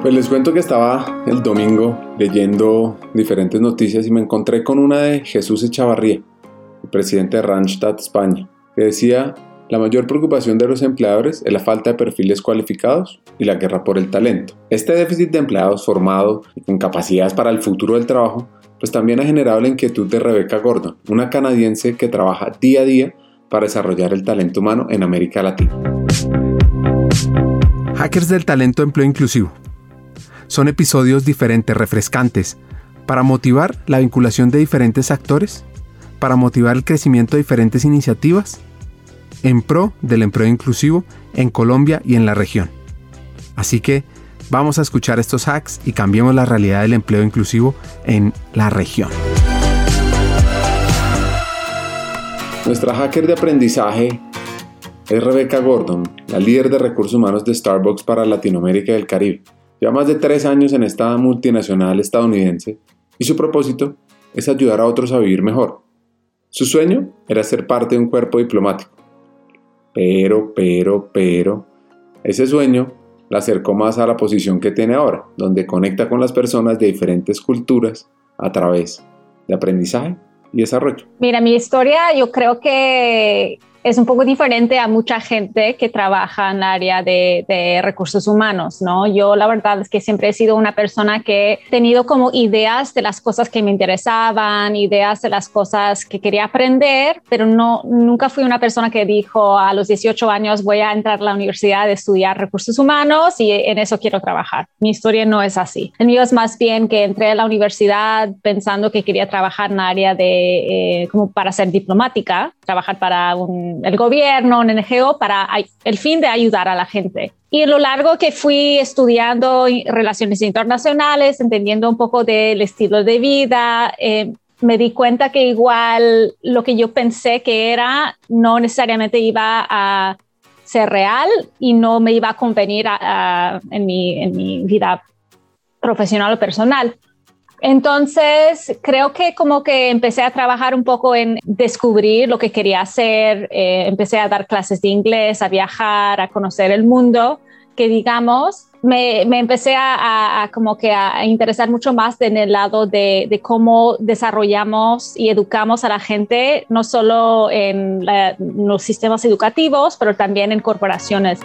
Pues les cuento que estaba el domingo leyendo diferentes noticias y me encontré con una de Jesús Echavarría, presidente de Randstad España, que decía, la mayor preocupación de los empleadores es la falta de perfiles cualificados y la guerra por el talento. Este déficit de empleados formado y con capacidades para el futuro del trabajo, pues también ha generado la inquietud de Rebecca Gordon, una canadiense que trabaja día a día para desarrollar el talento humano en América Latina. Hackers del talento empleo inclusivo son episodios diferentes, refrescantes, para motivar la vinculación de diferentes actores, para motivar el crecimiento de diferentes iniciativas en pro del empleo inclusivo en Colombia y en la región. Así que vamos a escuchar estos hacks y cambiemos la realidad del empleo inclusivo en la región. Nuestra hacker de aprendizaje es Rebecca Gordon, la líder de recursos humanos de Starbucks para Latinoamérica y el Caribe. Lleva más de tres años en esta multinacional estadounidense y su propósito es ayudar a otros a vivir mejor. Su sueño era ser parte de un cuerpo diplomático. Pero, pero, pero, ese sueño la acercó más a la posición que tiene ahora, donde conecta con las personas de diferentes culturas a través de aprendizaje y desarrollo. Mira, mi historia yo creo que es un poco diferente a mucha gente que trabaja en el área de, recursos humanos, ¿no? Yo la verdad es que siempre he sido una persona que he tenido como ideas de las cosas que me interesaban, ideas de las cosas que quería aprender, pero no, nunca fui una persona que dijo a los 18 años voy a entrar a la universidad a estudiar recursos humanos y en eso quiero trabajar. Mi historia no es así. El mío es más bien que entré a la universidad pensando que quería trabajar en el área de, eh, como para ser diplomática, trabajar para un el gobierno, un NGO, para el fin de ayudar a la gente. Y en lo largo que fui estudiando relaciones internacionales, entendiendo un poco del estilo de vida, eh, me di cuenta que igual lo que yo pensé que era no necesariamente iba a ser real y no me iba a convenir en, mi, en mi vida profesional o personal. Entonces, creo que como que empecé a trabajar un poco en descubrir lo que quería hacer, eh, empecé a dar clases de inglés, a viajar, a conocer el mundo, que digamos, me, empecé a, como que a interesar mucho más en el lado de, cómo desarrollamos y educamos a la gente, no solo en los sistemas educativos, pero también en corporaciones.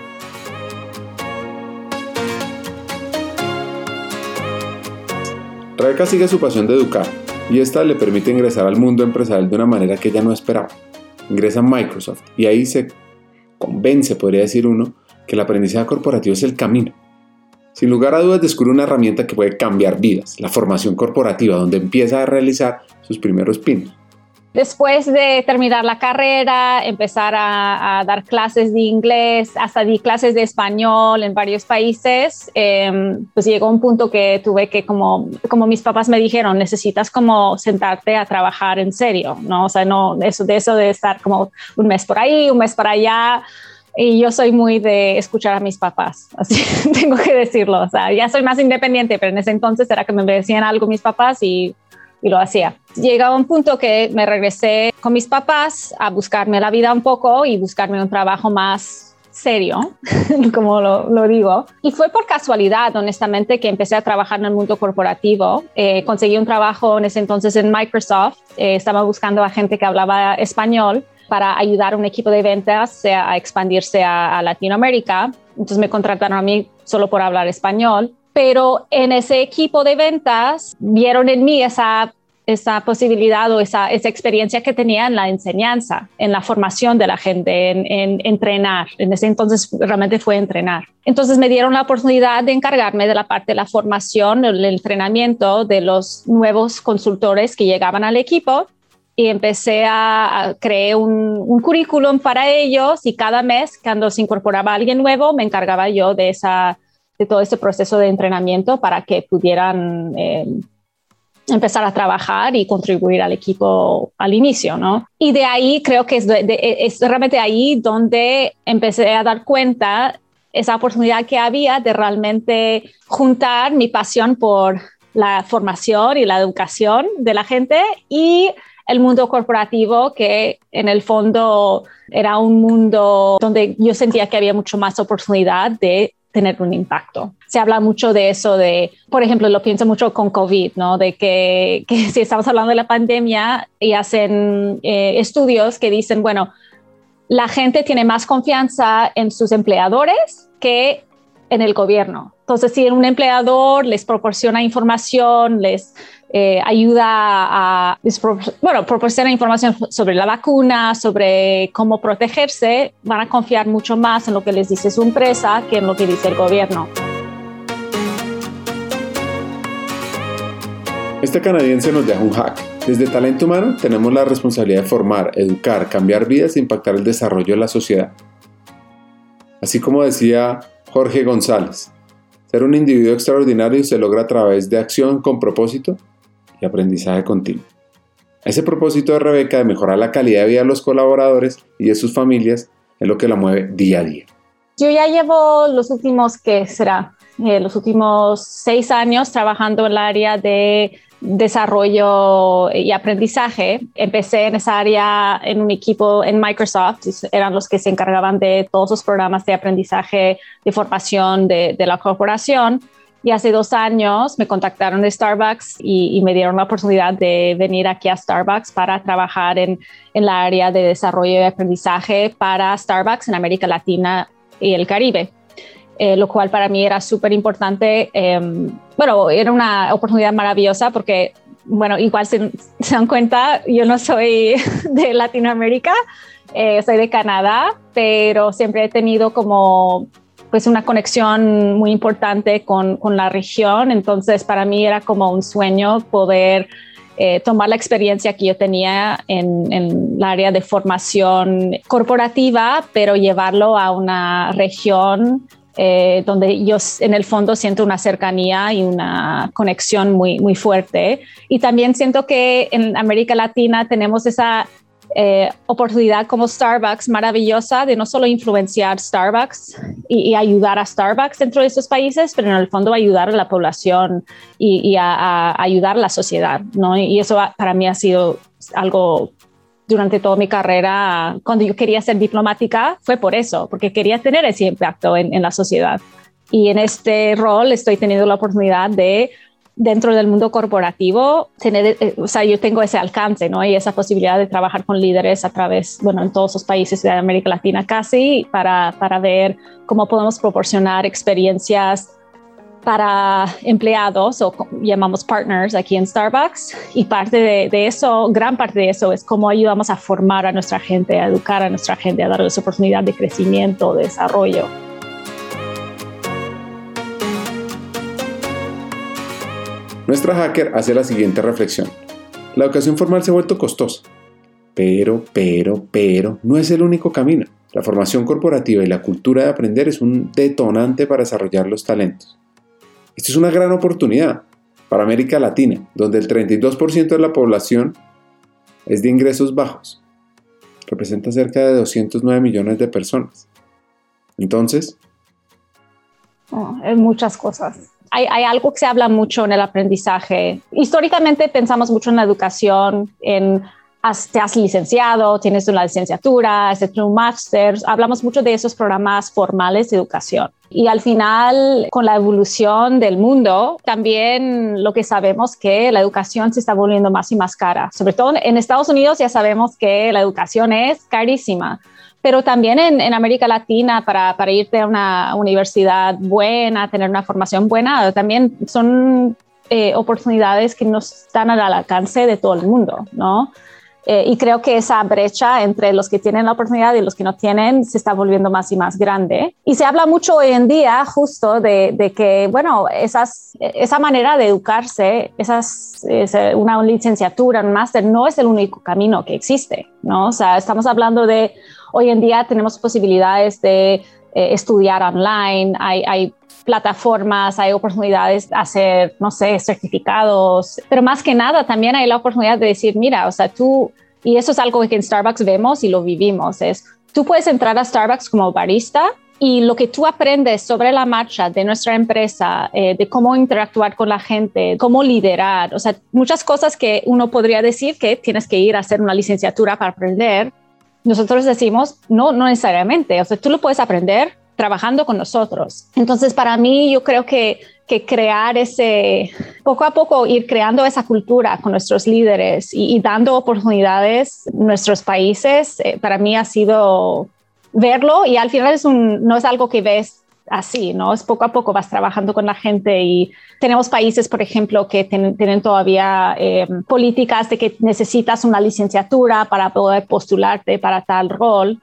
Rebeca sigue su pasión de educar y esta le permite ingresar al mundo empresarial de una manera que ella no esperaba. Ingresa a Microsoft y ahí se convence, podría decir uno, que el aprendizaje corporativo es el camino. Sin lugar a dudas descubre una herramienta que puede cambiar vidas, la formación corporativa, donde empieza a realizar sus primeros pinos. Después de terminar la carrera, empezar a, dar clases de inglés, hasta di clases de español en varios países, em, pues llegó un punto que tuve que, como, como mis papás me dijeron, necesitas como sentarte a trabajar en serio, ¿no? O sea, no, eso de eso de estar como un mes por ahí, un mes por allá. Y yo soy muy de escuchar a mis papás, así tengo que decirlo. O sea, ya soy más independiente, pero en ese entonces era que me decían algo mis papás y y lo hacía. Llegaba un punto que me regresé con mis papás a buscarme la vida un poco y buscarme un trabajo más serio, como lo, digo. Y fue por casualidad, honestamente, que empecé a trabajar en el mundo corporativo. Eh, conseguí un trabajo en ese entonces en Microsoft. Eh, estaba buscando a gente que hablaba español para ayudar a un equipo de ventas a expandirse a, a Latinoamérica. Entonces me contrataron a mí solo por hablar español pero en ese equipo de ventas vieron en mí esa, esa posibilidad o esa, esa experiencia que tenía en la enseñanza, en la formación de la gente, en, entrenar. En ese entonces realmente fue entrenar. Entonces me dieron la oportunidad de encargarme de la parte de la formación, el entrenamiento de los nuevos consultores que llegaban al equipo y empecé a, crear un, un, currículum para ellos y cada mes cuando se incorporaba alguien nuevo me encargaba yo de esa de todo este proceso de entrenamiento para que pudieran eh, empezar a trabajar y contribuir al equipo al inicio, ¿no? Y de ahí creo que es, es realmente ahí donde empecé a dar cuenta esa oportunidad que había de realmente juntar mi pasión por la formación y la educación de la gente y el mundo corporativo, que en el fondo era un mundo donde yo sentía que había mucho más oportunidad de tener un impacto. Se habla mucho de eso, de, por ejemplo, lo pienso mucho con COVID, ¿no? De que, si estamos hablando de la pandemia y hacen eh, estudios que dicen, bueno, la gente tiene más confianza en sus empleadores que en el gobierno. Entonces, si un empleador les proporciona información, les eh, ayuda a, bueno, proporciona información sobre la vacuna, sobre cómo protegerse, van a confiar mucho más en lo que les dice su empresa que en lo que dice el gobierno. Este canadiense nos deja un hack. Desde talento humano tenemos la responsabilidad de formar, educar, cambiar vidas e impactar el desarrollo de la sociedad. Así como decía Jorge González, ser un individuo extraordinario se logra a través de acción con propósito aprendizaje continuo. Ese propósito de Rebeca de mejorar la calidad de vida de los colaboradores y de sus familias es lo que la mueve día a día. Yo ya llevo los últimos, ¿qué será? Eh, los últimos seis años trabajando en el área de desarrollo y aprendizaje. Empecé en esa área en un equipo en Microsoft, eran los que se encargaban de todos los programas de aprendizaje, de formación de, de la corporación. Y hace dos años me contactaron de Starbucks y, me dieron la oportunidad de venir aquí a Starbucks para trabajar en, en la área de desarrollo y aprendizaje para Starbucks en América Latina y el Caribe. Eh, lo cual para mí era súper importante. Em, bueno, era una oportunidad maravillosa porque, bueno, igual se, se dan cuenta, yo no soy de Latinoamérica, eh, soy de Canadá, pero siempre he tenido como pues una conexión muy importante con, con, la región. Entonces, para mí era como un sueño poder eh, tomar la experiencia que yo tenía en, en el área de formación corporativa, pero llevarlo a una región eh, donde yo en el fondo siento una cercanía y una conexión muy, muy fuerte. Y también siento que en América Latina tenemos esa eh, oportunidad como Starbucks maravillosa de no solo influenciar Starbucks y, ayudar a Starbucks dentro de estos países, pero en el fondo ayudar a la población y, a, ayudar a la sociedad, ¿no? Y eso para mí ha sido algo durante toda mi carrera, cuando yo quería ser diplomática, fue por eso, porque quería tener ese impacto en, en la sociedad. Y en este rol estoy teniendo la oportunidad de dentro del mundo corporativo, tener, eh, o sea, yo tengo ese alcance, ¿no? Y esa posibilidad de trabajar con líderes a través, bueno, en todos los países de América Latina casi, para, para ver cómo podemos proporcionar experiencias para empleados o llamamos partners aquí en Starbucks y parte de, de, eso, gran parte de eso es cómo ayudamos a formar a nuestra gente, a educar a nuestra gente, a darles oportunidad de crecimiento, de desarrollo. Nuestra hacker hace la siguiente reflexión. La educación formal se ha vuelto costosa. Pero, pero, pero, no es el único camino. La formación corporativa y la cultura de aprender es un detonante para desarrollar los talentos. Esto es una gran oportunidad para América Latina, donde el 32% de la población es de ingresos bajos. Representa cerca de 209 millones de personas. Entonces... Oh, hay muchas cosas hay, algo que se habla mucho en el aprendizaje. Históricamente pensamos mucho en la educación, en te has licenciado, tienes una licenciatura, has hecho un máster. Hablamos mucho de esos programas formales de educación. Y al final, con la evolución del mundo, también lo que sabemos que la educación se está volviendo más y más cara. Sobre todo en Estados Unidos ya sabemos que la educación es carísima pero también en, América Latina para, para, irte a una universidad buena, tener una formación buena, también son eh, oportunidades que no están al alcance de todo el mundo, ¿no? Eh, y creo que esa brecha entre los que tienen la oportunidad y los que no tienen se está volviendo más y más grande. Y se habla mucho hoy en día justo de, de que, bueno, esas, esa manera de educarse, esas, una licenciatura, un máster, no es el único camino que existe, ¿no? O sea, estamos hablando de Hoy en día tenemos posibilidades de eh, estudiar online, hay, plataformas, hay oportunidades de hacer, no sé, certificados, pero más que nada también hay la oportunidad de decir, mira, o sea, tú, y eso es algo que en Starbucks vemos y lo vivimos, es, tú puedes entrar a Starbucks como barista y lo que tú aprendes sobre la marcha de nuestra empresa, eh, de cómo interactuar con la gente, cómo liderar, o sea, muchas cosas que uno podría decir que tienes que ir a hacer una licenciatura para aprender, nosotros decimos, no, no necesariamente, o sea, tú lo puedes aprender trabajando con nosotros. Entonces, para mí, yo creo que, que crear ese, poco a poco ir creando esa cultura con nuestros líderes y, dando oportunidades en nuestros países, eh, para mí ha sido verlo y al final es un, no es algo que ves así, ¿no? Es poco a poco vas trabajando con la gente y tenemos países, por ejemplo, que tienen todavía eh, políticas de que necesitas una licenciatura para poder postularte para tal rol.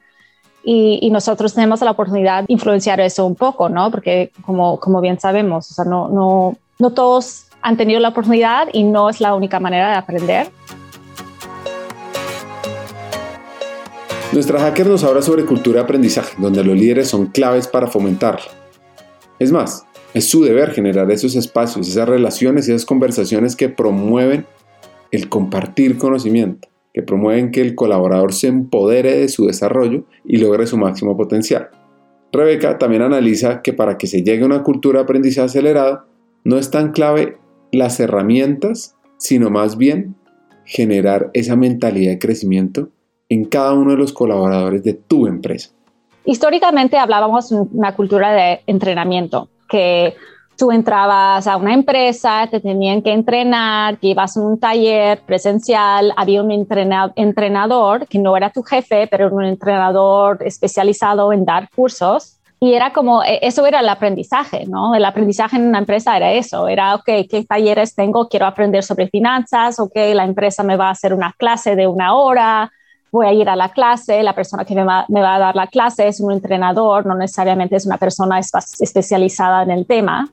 Y, nosotros tenemos la oportunidad de influenciar eso un poco, ¿no? Porque como, como bien sabemos, o sea, no, no, no todos han tenido la oportunidad y no es la única manera de aprender. Nuestra hacker nos habla sobre cultura de aprendizaje, donde los líderes son claves para fomentarla. Es más, es su deber generar esos espacios, esas relaciones y esas conversaciones que promueven el compartir conocimiento, que promueven que el colaborador se empodere de su desarrollo y logre su máximo potencial. Rebeca también analiza que para que se llegue a una cultura de aprendizaje acelerado, no es tan clave las herramientas, sino más bien generar esa mentalidad de crecimiento en cada uno de los colaboradores de tu empresa? Históricamente hablábamos una cultura de entrenamiento, que tú entrabas a una empresa, te tenían que entrenar, que ibas a un taller presencial, había un entrenador que no era tu jefe, pero era un entrenador especializado en dar cursos. Y era como, e, eso era el aprendizaje, ¿no? El aprendizaje en una empresa era eso, era, ok, ¿qué talleres tengo? Quiero aprender sobre finanzas, ok, la empresa me va a hacer una clase de una hora, voy a ir a la clase, la persona que me va, a dar la clase es un entrenador, no necesariamente es una persona especializada en el tema.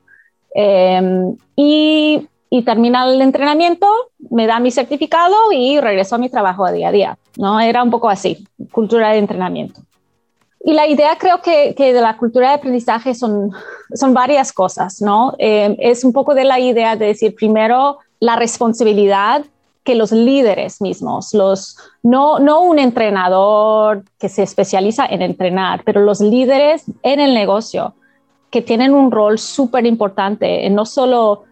Em, y, y, termina el entrenamiento, me da mi certificado y regreso a mi trabajo de día a día. ¿no? Era un poco así, cultura de entrenamiento. Y la idea creo que, que de la cultura de aprendizaje son, son varias cosas, ¿no? Em, es un poco de la idea de decir primero la responsabilidad que los líderes mismos, los, no, no un entrenador que se especializa en entrenar, pero los líderes en el negocio que tienen un rol súper importante en no solo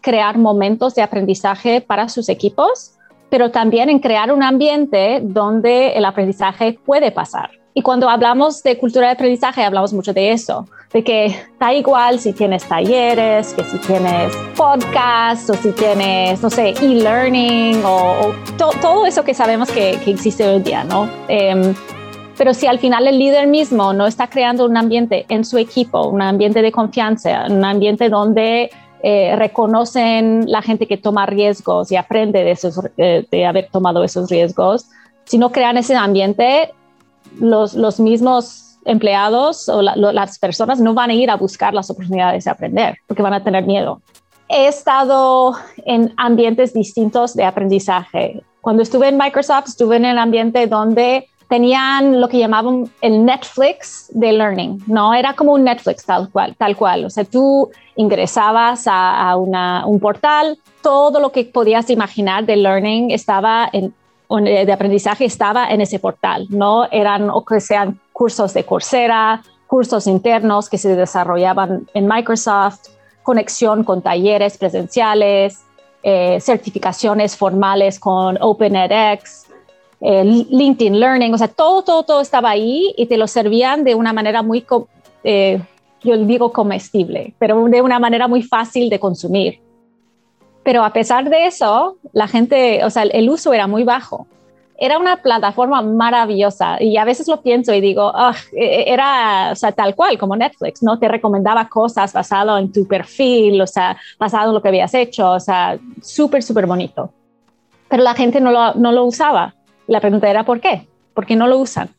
crear momentos de aprendizaje para sus equipos, pero también en crear un ambiente donde el aprendizaje puede pasar. Y cuando hablamos de cultura de aprendizaje, hablamos mucho de eso, de que da igual si tienes talleres, que si tienes podcasts o si tienes, no sé, e-learning o, todo eso que sabemos que, existe hoy en día, ¿no? Em, pero si al final el líder mismo no está creando un ambiente en su equipo, un ambiente de confianza, un ambiente donde eh, reconocen la gente que toma riesgos y aprende de, esos, eh, de haber tomado esos riesgos, si no crean ese ambiente, los, los mismos empleados o las personas no van a ir a buscar las oportunidades de aprender porque van a tener miedo. He estado en ambientes distintos de aprendizaje. Cuando estuve en Microsoft, estuve en el ambiente donde tenían lo que llamaban el Netflix de Learning, ¿no? Era como un Netflix tal cual, tal cual. O sea, tú ingresabas a, a una, un portal, todo lo que podías imaginar de Learning estaba en eh, de aprendizaje estaba en ese portal, no eran o que sean cursos de Coursera, cursos internos que se desarrollaban en Microsoft, conexión con talleres presenciales, eh, certificaciones formales con OpenEdX, eh, LinkedIn Learning, o sea, todo, todo, todo estaba ahí y te lo servían de una manera muy, yo digo comestible, pero de una manera muy fácil de consumir. Pero a pesar de eso, la gente, o sea, el uso era muy bajo. Era una plataforma maravillosa y a veces lo pienso y digo, e, era tal cual como Netflix, ¿no? Te recomendaba cosas basado en tu perfil, o sea, basado en lo que habías hecho, o sea, súper, súper bonito. Pero la gente no lo, no lo usaba. La pregunta era, ¿por qué? ¿Por qué no lo usan?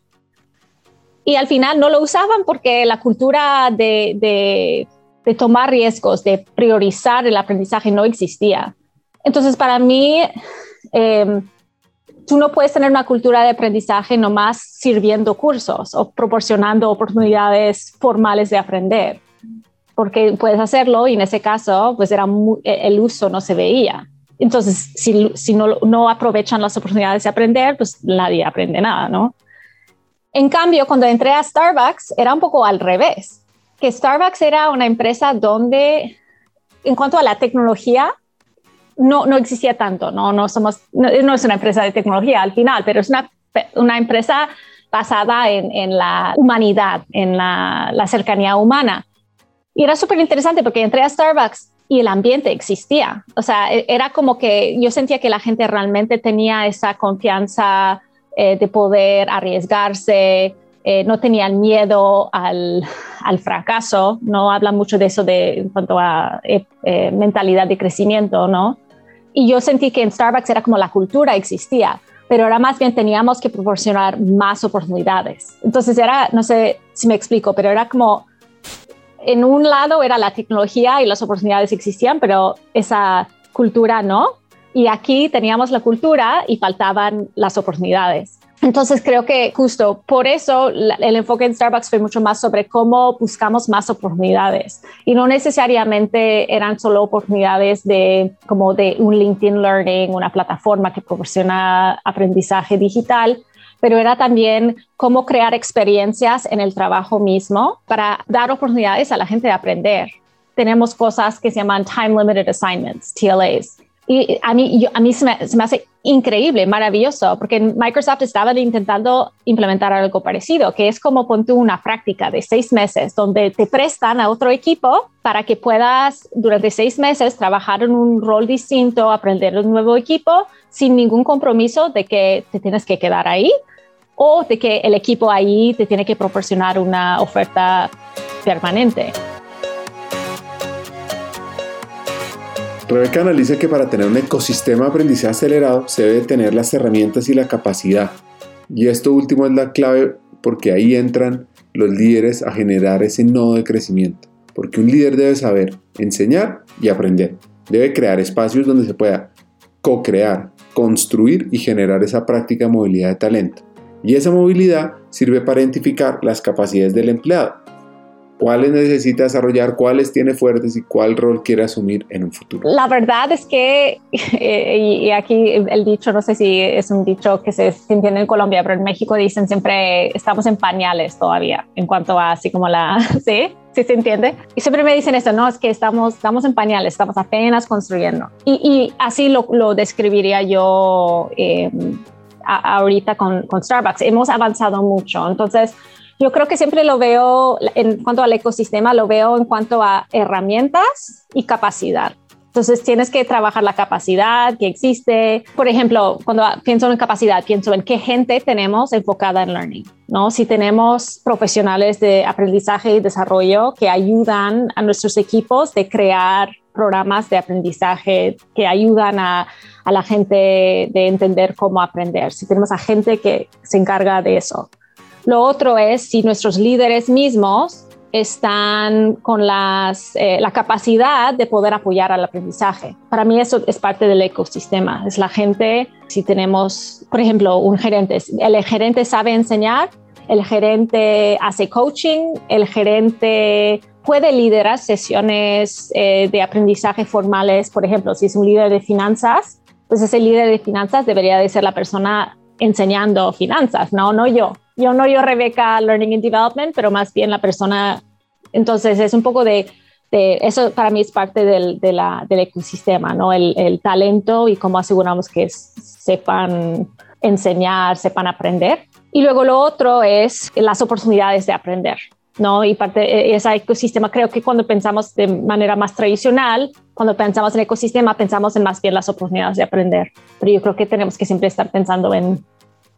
Y al final no lo usaban porque la cultura de, de de tomar riesgos, de priorizar el aprendizaje no existía. Entonces, para mí, em, tú no puedes tener una cultura de aprendizaje nomás sirviendo cursos o proporcionando oportunidades formales de aprender, porque puedes hacerlo y en ese caso, pues era e, el uso no se veía. Entonces, si, si no, no aprovechan las oportunidades de aprender, pues nadie aprende nada, ¿no? En cambio, cuando entré a Starbucks, era un poco al revés que Starbucks era una empresa donde, en cuanto a la tecnología, no, no existía tanto, ¿no? No, somos, no, es una empresa de tecnología al final, pero es una, una empresa basada en, la humanidad, en la, cercanía humana. Y era súper interesante porque entré a Starbucks y el ambiente existía. O sea, e, era como que yo sentía que la gente realmente tenía esa confianza eh, de poder arriesgarse, eh, no tenían miedo al, al, fracaso, no habla mucho de eso de, en cuanto a eh, mentalidad de crecimiento, ¿no? Y yo sentí que en Starbucks era como la cultura existía, pero ahora más bien teníamos que proporcionar más oportunidades. Entonces era, no sé si me explico, pero era como en un lado era la tecnología y las oportunidades existían, pero esa cultura no. Y aquí teníamos la cultura y faltaban las oportunidades. Entonces creo que justo por eso el enfoque en Starbucks fue mucho más sobre cómo buscamos más oportunidades y no necesariamente eran solo oportunidades de como de un LinkedIn Learning, una plataforma que proporciona aprendizaje digital, pero era también cómo crear experiencias en el trabajo mismo para dar oportunidades a la gente de aprender. Tenemos cosas que se llaman Time Limited Assignments, TLAs. Y a mí, a mí se, me, se me hace increíble, maravilloso, porque Microsoft estaba intentando implementar algo parecido, que es como ponte una práctica de seis meses, donde te prestan a otro equipo para que puedas durante seis meses trabajar en un rol distinto, aprender un nuevo equipo, sin ningún compromiso de que te tienes que quedar ahí, o de que el equipo ahí te tiene que proporcionar una oferta permanente. Rebeca analiza que para tener un ecosistema de aprendizaje acelerado se debe tener las herramientas y la capacidad. Y esto último es la clave porque ahí entran los líderes a generar ese nodo de crecimiento. Porque un líder debe saber enseñar y aprender. Debe crear espacios donde se pueda co-crear, construir y generar esa práctica de movilidad de talento. Y esa movilidad sirve para identificar las capacidades del empleado, cuáles necesita desarrollar, cuáles tiene fuertes y cuál rol quiere asumir en un futuro. La verdad es que, eh, y aquí el dicho, no sé si es un dicho que se, entiende en Colombia, pero en México dicen siempre estamos en pañales todavía, en cuanto a así como la, ¿sí? ¿Sí se entiende? Y siempre me dicen esto, no, es que estamos, estamos en pañales, estamos apenas construyendo. Y, así lo, describiría yo eh, ahorita con, con, Starbucks. Hemos avanzado mucho. Entonces, yo creo que siempre lo veo en cuanto al ecosistema, lo veo en cuanto a herramientas y capacidad. Entonces tienes que trabajar la capacidad que existe. Por ejemplo, cuando pienso en capacidad, pienso en qué gente tenemos enfocada en learning, ¿no? Si tenemos profesionales de aprendizaje y desarrollo que ayudan a nuestros equipos de crear programas de aprendizaje que ayudan a, a la gente de entender cómo aprender. Si tenemos a gente que se encarga de eso. Lo otro es si nuestros líderes mismos están con las, eh, la capacidad de poder apoyar al aprendizaje. Para mí eso es parte del ecosistema. Es la gente, si tenemos, por ejemplo, un gerente, el gerente sabe enseñar, el gerente hace coaching, el gerente puede liderar sesiones eh, de aprendizaje formales, por ejemplo, si es un líder de finanzas, pues ese líder de finanzas debería de ser la persona enseñando finanzas, no, no yo. Yo no yo Rebeca Learning and Development, pero más bien la persona. Entonces es un poco de, eso para mí es parte del, del ecosistema, ¿no? El, el, talento y cómo aseguramos que sepan enseñar, sepan aprender. Y luego lo otro es las oportunidades de aprender. ¿no? Y parte de ese ecosistema, creo que cuando pensamos de manera más tradicional, cuando pensamos en ecosistema, pensamos en más bien las oportunidades de aprender. Pero yo creo que tenemos que siempre estar pensando en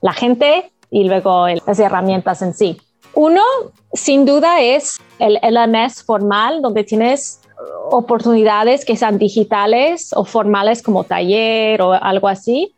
la gente y luego las herramientas en sí. Uno, sin duda, es el LMS formal, donde tienes oportunidades que sean digitales o formales como taller o algo así,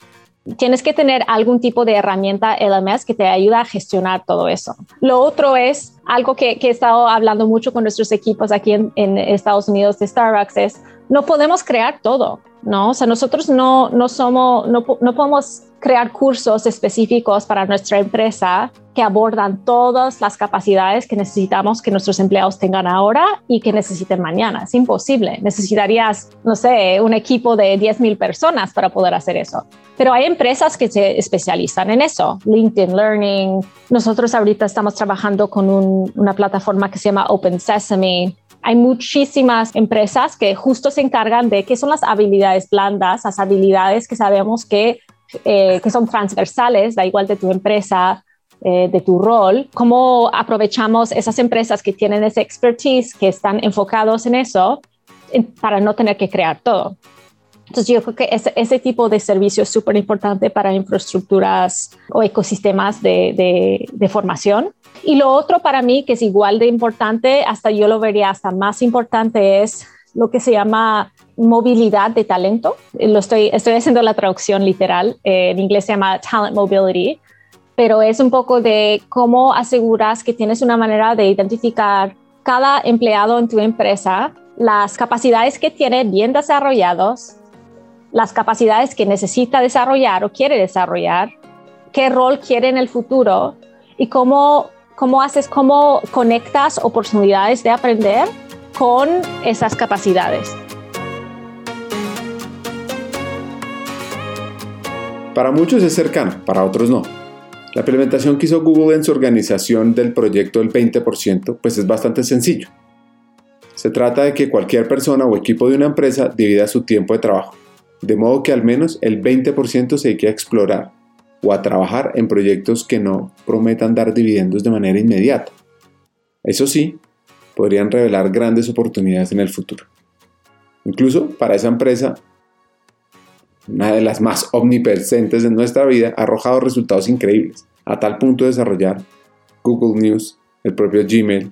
tienes que tener algún tipo de herramienta LMS que te ayude a gestionar todo eso. Lo otro es algo que, he estado hablando mucho con nuestros equipos aquí en, Estados Unidos de Starbucks es no podemos crear todo, ¿no? O sea, nosotros no, no somos, no, no podemos crear cursos específicos para nuestra empresa que abordan todas las capacidades que necesitamos que nuestros empleados tengan ahora y que necesiten mañana. Es imposible. Necesitarías, no sé, un equipo de 10.000 personas para poder hacer eso. Pero hay empresas que se especializan en eso. LinkedIn Learning. Nosotros ahorita estamos trabajando con una plataforma que se llama Open Sesame hay muchísimas empresas que justo se encargan de qué son las habilidades blandas, las habilidades que sabemos que eh, que son transversales, da igual de tu empresa, eh, de tu rol, cómo aprovechamos esas empresas que tienen ese expertise, que están enfocados en eso, para no tener que crear todo. Entonces yo creo que ese, ese tipo de servicio es súper importante para infraestructuras o ecosistemas de, de, formación. Y lo otro para mí que es igual de importante, hasta yo lo vería hasta más importante, es lo que se llama movilidad de talento. Lo estoy, estoy haciendo la traducción literal, eh, en inglés se llama talent mobility, pero es un poco de cómo aseguras que tienes una manera de identificar cada empleado en tu empresa, las capacidades que tiene bien desarrollados, las capacidades que necesita desarrollar o quiere desarrollar, qué rol quiere en el futuro y cómo, cómo haces, cómo conectas oportunidades de aprender con esas capacidades. Para muchos es cercano, para otros no. La implementación que hizo Google en su organización del proyecto del 20% pues es bastante sencillo. Se trata de que cualquier persona o equipo de una empresa divida su tiempo de trabajo de modo que al menos el 20% se dedique a explorar o a trabajar en proyectos que no prometan dar dividendos de manera inmediata. Eso sí, podrían revelar grandes oportunidades en el futuro. Incluso para esa empresa, una de las más omnipresentes en nuestra vida, ha arrojado resultados increíbles, a tal punto de desarrollar Google News, el propio Gmail,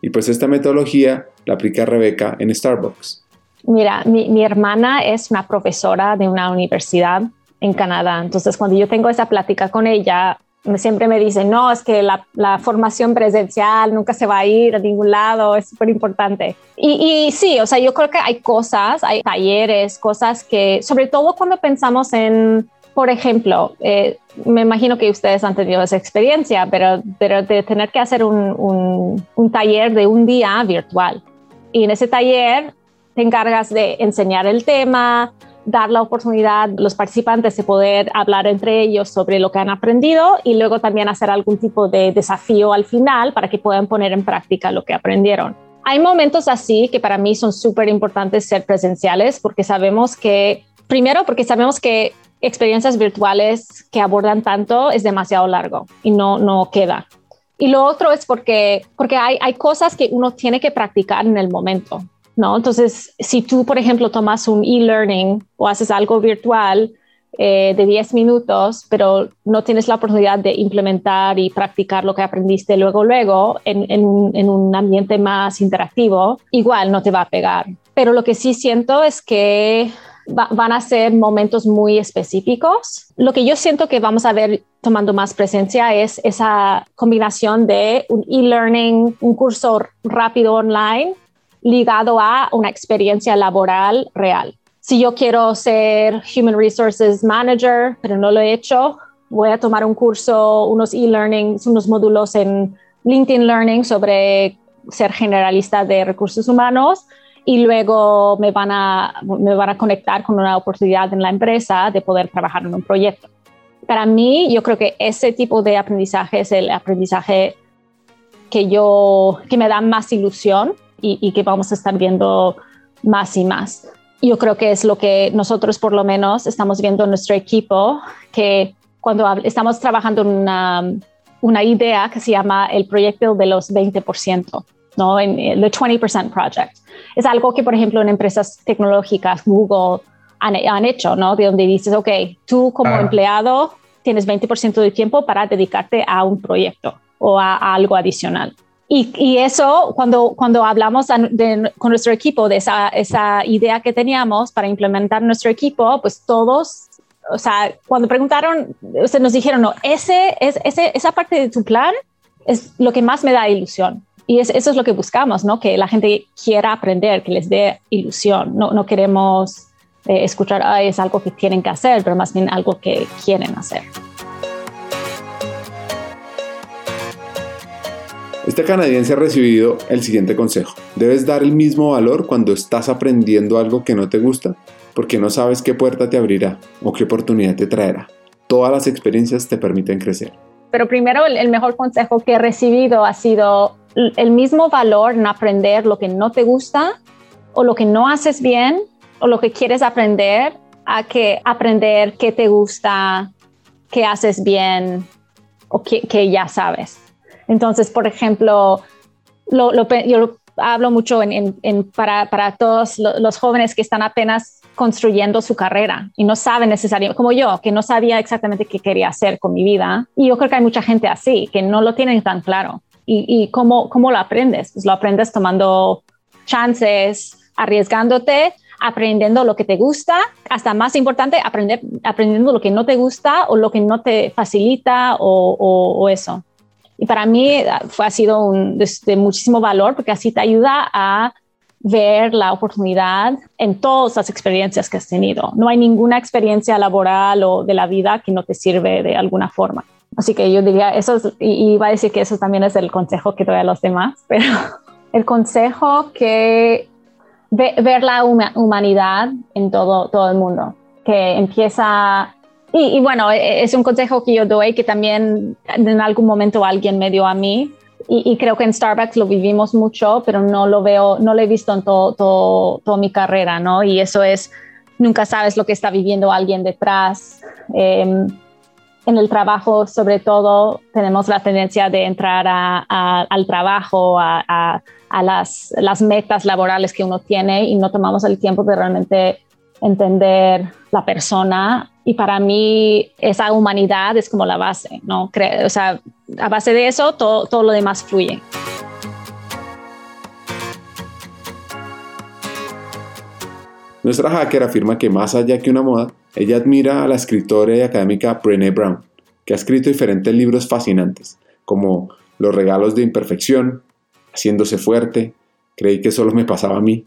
y pues esta metodología la aplica Rebeca en Starbucks. Mira, mi, hermana es una profesora de una universidad en Canadá. Entonces, cuando yo tengo esa plática con ella, siempre me dice, no, es que la, formación presencial nunca se va a ir a ningún lado, es súper importante. Y, sí, o sea, yo creo que hay cosas, hay talleres, cosas que, sobre todo cuando pensamos en, por ejemplo, eh, me imagino que ustedes han tenido esa experiencia, pero, pero de tener que hacer un, un taller de un día virtual. Y en ese taller te encargas de enseñar el tema, dar la oportunidad a los participantes de poder hablar entre ellos sobre lo que han aprendido y luego también hacer algún tipo de desafío al final para que puedan poner en práctica lo que aprendieron. Hay momentos así que para mí son súper importantes ser presenciales porque sabemos que, primero porque sabemos que experiencias virtuales que abordan tanto es demasiado largo y no, no queda. Y lo otro es porque, porque hay, hay cosas que uno tiene que practicar en el momento. ¿No? Entonces, si tú, por ejemplo, tomas un e-learning o haces algo virtual eh, de 10 minutos, pero no tienes la oportunidad de implementar y practicar lo que aprendiste luego, luego, en, un ambiente más interactivo, igual no te va a pegar. Pero lo que sí siento es que van a ser momentos muy específicos. Lo que yo siento que vamos a ver tomando más presencia es esa combinación de un e-learning, un curso rápido online ligado a una experiencia laboral real. Si yo quiero ser Human Resources Manager, pero no lo he hecho, voy a tomar un curso, unos e-learnings, unos módulos en LinkedIn Learning sobre ser generalista de recursos humanos y luego me van a, me van a conectar con una oportunidad en la empresa de poder trabajar en un proyecto. Para mí, yo creo que ese tipo de aprendizaje es el aprendizaje que yo, que me da más ilusión y, que vamos a estar viendo más y más. Yo creo que es lo que nosotros por lo menos estamos viendo en nuestro equipo, que cuando estamos trabajando en una, una idea que se llama el proyecto de los 20%, ¿no? En el 20% Project. Es algo que, por ejemplo, en empresas tecnológicas, Google, han, han hecho, ¿no? De donde dices, ok, tú como empleado tienes 20% de tiempo para dedicarte a un proyecto o a algo adicional. Y, eso, cuando, cuando hablamos con nuestro equipo de esa, idea que teníamos para implementar nuestro equipo, pues todos, o sea, cuando preguntaron, se nos dijeron, no, ese, es, ese, esa parte de tu plan es lo que más me da ilusión. Y eso es lo que buscamos, ¿no? Que la gente quiera aprender, que les dé ilusión. No, no queremos eh, escuchar, ah, es algo que tienen que hacer, pero más bien algo que quieren hacer. Este canadiense ha recibido el siguiente consejo. Debes dar el mismo valor cuando estás aprendiendo algo que no te gusta, porque no sabes qué puerta te abrirá o qué oportunidad te traerá. Todas las experiencias te permiten crecer. Pero primero el, mejor consejo que he recibido ha sido el mismo valor en aprender lo que no te gusta o lo que no haces bien o lo que quieres aprender a que aprender qué te gusta, qué haces bien, o que, ya sabes. Entonces, por ejemplo, lo, yo hablo mucho para, para, todos los jóvenes que están apenas construyendo su carrera y no saben necesariamente, como yo, que no sabía exactamente qué quería hacer con mi vida. Y yo creo que hay mucha gente así, que no lo tienen tan claro. ¿Y, y cómo, cómo lo aprendes? Pues lo aprendes tomando chances, arriesgándote, aprendiendo lo que te gusta, hasta más importante, aprendiendo lo que no te gusta o lo que no te facilita o, eso. Y para mí fue, ha sido un, de, muchísimo valor porque así te ayuda a ver la oportunidad en todas las experiencias que has tenido. No hay ninguna experiencia laboral o de la vida que no te sirve de alguna forma. Así que yo diría, eso y iba a decir que eso también es el consejo que doy a los demás, pero el consejo que ver la humanidad en todo, todo el mundo, que empieza, y, bueno, e, es un consejo que yo doy que también en algún momento alguien me dio a mí, y, creo que en Starbucks lo vivimos mucho, pero no lo veo, no lo he visto en todo, todo, toda mi carrera, ¿no? Y eso es, nunca sabes lo que está viviendo alguien detrás. Em, en el trabajo, sobre todo, tenemos la tendencia de entrar al trabajo, a, las, las, metas laborales que uno tiene y no tomamos el tiempo de realmente entender la persona. Y para mí esa humanidad es como la base, ¿no? O sea, a base de eso todo, todo lo demás fluye. Nuestra hacker afirma que más allá que una moda, ella admira a la escritora y académica Brené Brown, que ha escrito diferentes libros fascinantes, como Los regalos de imperfección, Haciéndose fuerte, Creí que solo me pasaba a mí.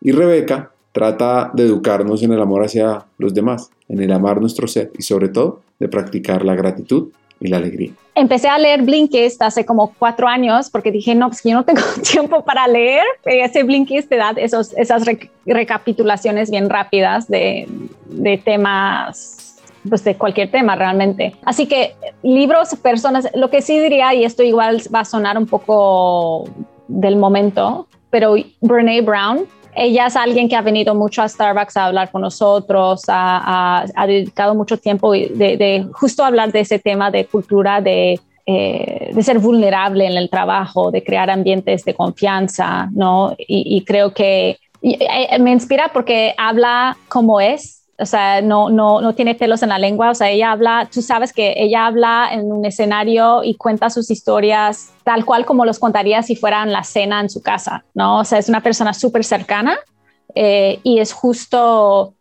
Y Rebeca trata de educarnos en el amor hacia los demás, en el amar nuestro ser y sobre todo de practicar la gratitud y la alegría. Empecé a leer Blinkist hace como cuatro años porque dije, no, pues yo no tengo tiempo para leer. Ese Blinkist te da esos, esas recapitulaciones bien rápidas de, de temas pues de cualquier tema realmente. Así que libros, personas, lo que sí diría, y esto igual va a sonar un poco del momento, pero Brene Brown ella es alguien que ha venido mucho a Starbucks a hablar con nosotros, ha, dedicado mucho tiempo de, justo hablar de ese tema de cultura de, eh, de, ser vulnerable en el trabajo, de crear ambientes de confianza, ¿no? Y, creo que eh, me inspira porque habla como es, o sea, no, no, no tiene pelos en la lengua, o sea, ella habla, tú sabes que ella habla en un escenario y cuenta sus historias tal cual como los contaría si fueran la cena en su casa, ¿no? O sea, es una persona súper cercana eh, y es justo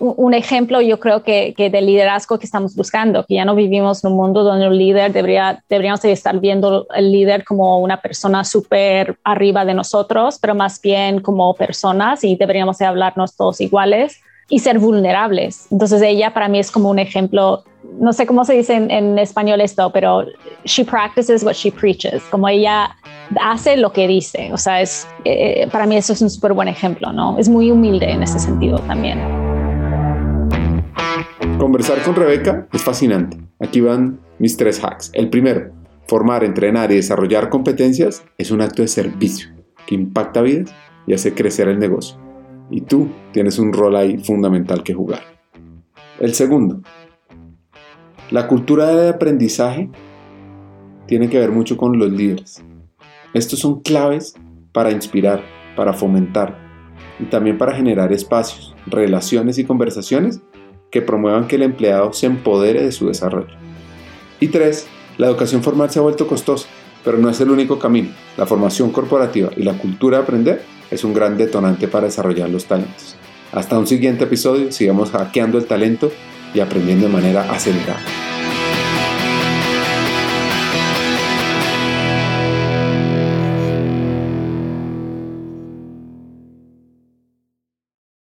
un ejemplo, yo creo que, que del liderazgo que estamos buscando, que ya no vivimos en un mundo donde un líder debería, deberíamos estar viendo el líder como una persona súper arriba de nosotros, pero más bien como personas y deberíamos de hablarnos todos iguales y ser vulnerables. Entonces ella para mí es como un ejemplo, no sé cómo se dice en, español esto, pero she practices what she preaches, como ella hace lo que dice. O sea, es, eh, para mí eso es un súper buen ejemplo, ¿no? Es muy humilde en ese sentido también. Conversar con Rebeca es fascinante. Aquí van mis tres hacks. El primero, formar, entrenar y desarrollar competencias es un acto de servicio que impacta vidas y hace crecer el negocio y tú tienes un rol ahí fundamental que jugar. El segundo, la cultura de aprendizaje tiene que ver mucho con los líderes. Estos son claves para inspirar, para fomentar y también para generar espacios, relaciones y conversaciones que promuevan que el empleado se empodere de su desarrollo. Y tres, la educación formal se ha vuelto costosa, pero no es el único camino. La formación corporativa y la cultura de aprender es un gran detonante para desarrollar los talentos. Hasta un siguiente episodio, sigamos hackeando el talento y aprendiendo de manera acelerada.